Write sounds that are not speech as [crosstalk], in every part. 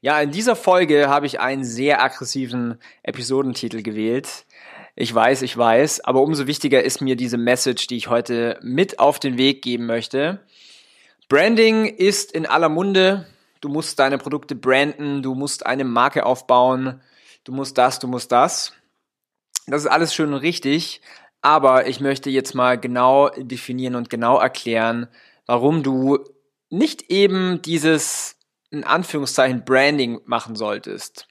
Ja, in dieser Folge habe ich einen sehr aggressiven Episodentitel gewählt. Ich weiß, ich weiß, aber umso wichtiger ist mir diese Message, die ich heute mit auf den Weg geben möchte. Branding ist in aller Munde. Du musst deine Produkte branden, du musst eine Marke aufbauen, du musst das, du musst das. Das ist alles schön und richtig, aber ich möchte jetzt mal genau definieren und genau erklären, warum du nicht eben dieses in Anführungszeichen Branding machen solltest.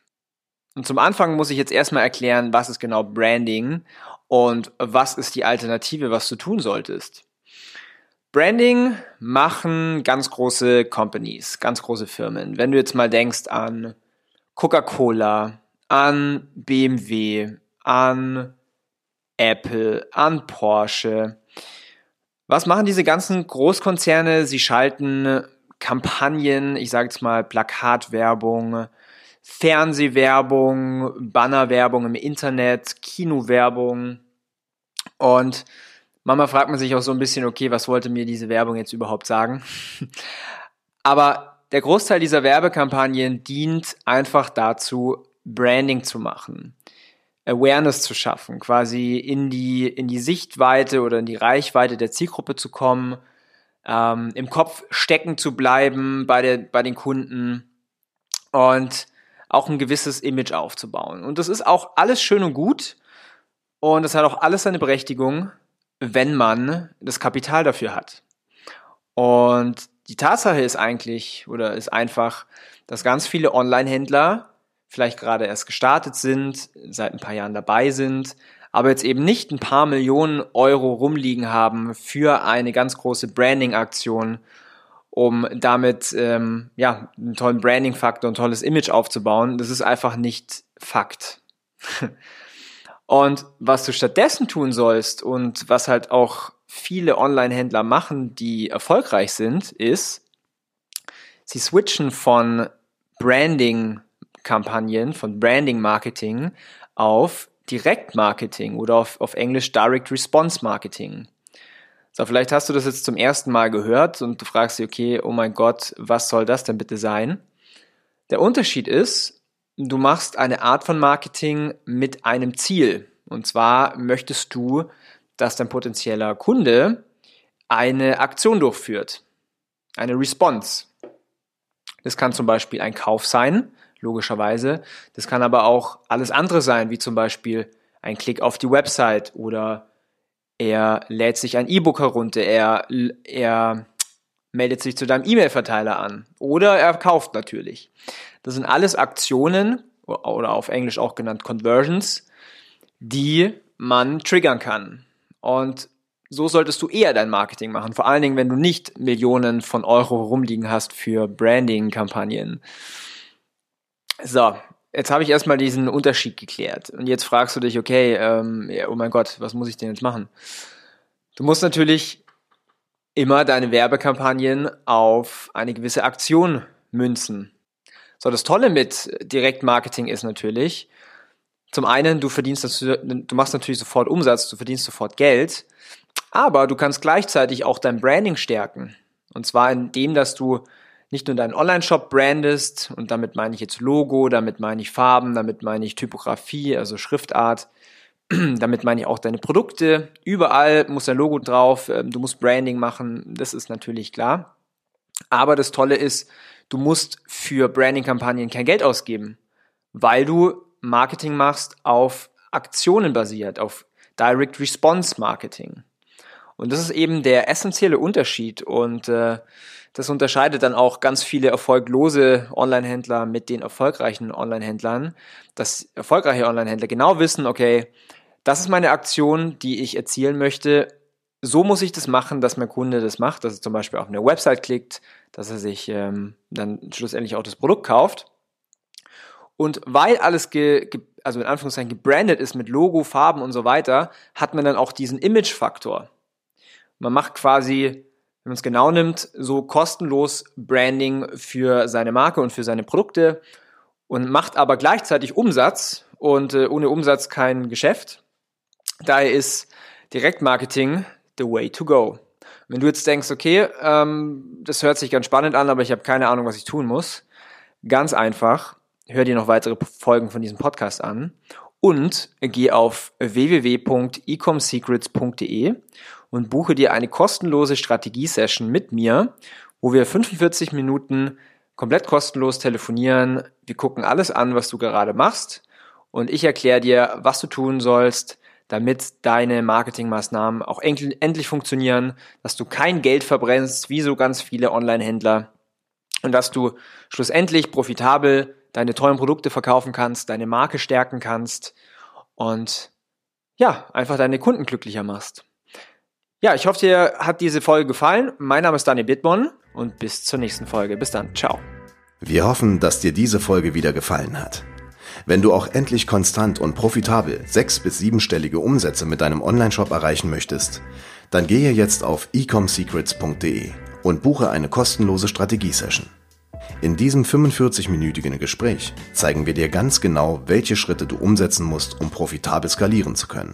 Und zum Anfang muss ich jetzt erstmal erklären, was ist genau Branding und was ist die Alternative, was du tun solltest. Branding machen ganz große Companies, ganz große Firmen. Wenn du jetzt mal denkst an Coca-Cola, an BMW, an Apple, an Porsche. Was machen diese ganzen Großkonzerne? Sie schalten Kampagnen, ich sage jetzt mal Plakatwerbung, Fernsehwerbung, Bannerwerbung im Internet, Kinowerbung. Und manchmal fragt man sich auch so ein bisschen, okay, was wollte mir diese Werbung jetzt überhaupt sagen? [laughs] Aber der Großteil dieser Werbekampagnen dient einfach dazu, Branding zu machen. Awareness zu schaffen, quasi in die, in die Sichtweite oder in die Reichweite der Zielgruppe zu kommen, ähm, im Kopf stecken zu bleiben bei, der, bei den Kunden und auch ein gewisses Image aufzubauen. Und das ist auch alles schön und gut und das hat auch alles seine Berechtigung, wenn man das Kapital dafür hat. Und die Tatsache ist eigentlich oder ist einfach, dass ganz viele Online-Händler vielleicht gerade erst gestartet sind, seit ein paar Jahren dabei sind, aber jetzt eben nicht ein paar Millionen Euro rumliegen haben für eine ganz große Branding-Aktion, um damit ähm, ja, einen tollen Branding-Faktor, ein tolles Image aufzubauen. Das ist einfach nicht Fakt. [laughs] und was du stattdessen tun sollst und was halt auch viele Online-Händler machen, die erfolgreich sind, ist, sie switchen von Branding-Kampagnen, von Branding-Marketing auf Direktmarketing oder auf, auf Englisch Direct Response Marketing. So, vielleicht hast du das jetzt zum ersten Mal gehört und du fragst dich, okay, oh mein Gott, was soll das denn bitte sein? Der Unterschied ist, du machst eine Art von Marketing mit einem Ziel. Und zwar möchtest du, dass dein potenzieller Kunde eine Aktion durchführt. Eine Response. Das kann zum Beispiel ein Kauf sein logischerweise. Das kann aber auch alles andere sein, wie zum Beispiel ein Klick auf die Website oder er lädt sich ein E-Book herunter, er, er meldet sich zu deinem E-Mail-Verteiler an oder er kauft natürlich. Das sind alles Aktionen oder auf Englisch auch genannt Conversions, die man triggern kann. Und so solltest du eher dein Marketing machen, vor allen Dingen, wenn du nicht Millionen von Euro rumliegen hast für Branding-Kampagnen. So, jetzt habe ich erstmal diesen Unterschied geklärt. Und jetzt fragst du dich, okay, ähm, oh mein Gott, was muss ich denn jetzt machen? Du musst natürlich immer deine Werbekampagnen auf eine gewisse Aktion münzen. So, das Tolle mit Direktmarketing ist natürlich, zum einen, du verdienst, du machst natürlich sofort Umsatz, du verdienst sofort Geld, aber du kannst gleichzeitig auch dein Branding stärken. Und zwar indem, dass du nicht nur deinen Online-Shop brandest, und damit meine ich jetzt Logo, damit meine ich Farben, damit meine ich Typografie, also Schriftart, [clears throat] damit meine ich auch deine Produkte. Überall muss dein Logo drauf, ähm, du musst Branding machen, das ist natürlich klar. Aber das Tolle ist, du musst für Branding-Kampagnen kein Geld ausgeben, weil du Marketing machst auf Aktionen basiert, auf Direct Response Marketing. Und das ist eben der essentielle Unterschied. Und äh, das unterscheidet dann auch ganz viele erfolglose Online-Händler mit den erfolgreichen Online-Händlern, dass erfolgreiche Online-Händler genau wissen, okay, das ist meine Aktion, die ich erzielen möchte. So muss ich das machen, dass mein Kunde das macht, dass er zum Beispiel auf eine Website klickt, dass er sich ähm, dann schlussendlich auch das Produkt kauft. Und weil alles ge, ge, also in Anführungszeichen gebrandet ist mit Logo, Farben und so weiter, hat man dann auch diesen Image-Faktor. Man macht quasi, wenn man es genau nimmt, so kostenlos Branding für seine Marke und für seine Produkte und macht aber gleichzeitig Umsatz und äh, ohne Umsatz kein Geschäft. Daher ist Direktmarketing the way to go. Wenn du jetzt denkst, okay, ähm, das hört sich ganz spannend an, aber ich habe keine Ahnung, was ich tun muss, ganz einfach, hör dir noch weitere Folgen von diesem Podcast an und geh auf www.ecomsecrets.de und buche dir eine kostenlose Strategie-Session mit mir, wo wir 45 Minuten komplett kostenlos telefonieren. Wir gucken alles an, was du gerade machst und ich erkläre dir, was du tun sollst, damit deine Marketingmaßnahmen auch endlich funktionieren, dass du kein Geld verbrennst, wie so ganz viele Online-Händler und dass du schlussendlich profitabel deine tollen Produkte verkaufen kannst, deine Marke stärken kannst und ja, einfach deine Kunden glücklicher machst. Ja, ich hoffe, dir hat diese Folge gefallen. Mein Name ist Daniel Bittmann und bis zur nächsten Folge. Bis dann. Ciao. Wir hoffen, dass dir diese Folge wieder gefallen hat. Wenn du auch endlich konstant und profitabel sechs- bis siebenstellige Umsätze mit deinem Onlineshop erreichen möchtest, dann gehe jetzt auf ecomsecrets.de und buche eine kostenlose Strategiesession. In diesem 45-minütigen Gespräch zeigen wir dir ganz genau, welche Schritte du umsetzen musst, um profitabel skalieren zu können.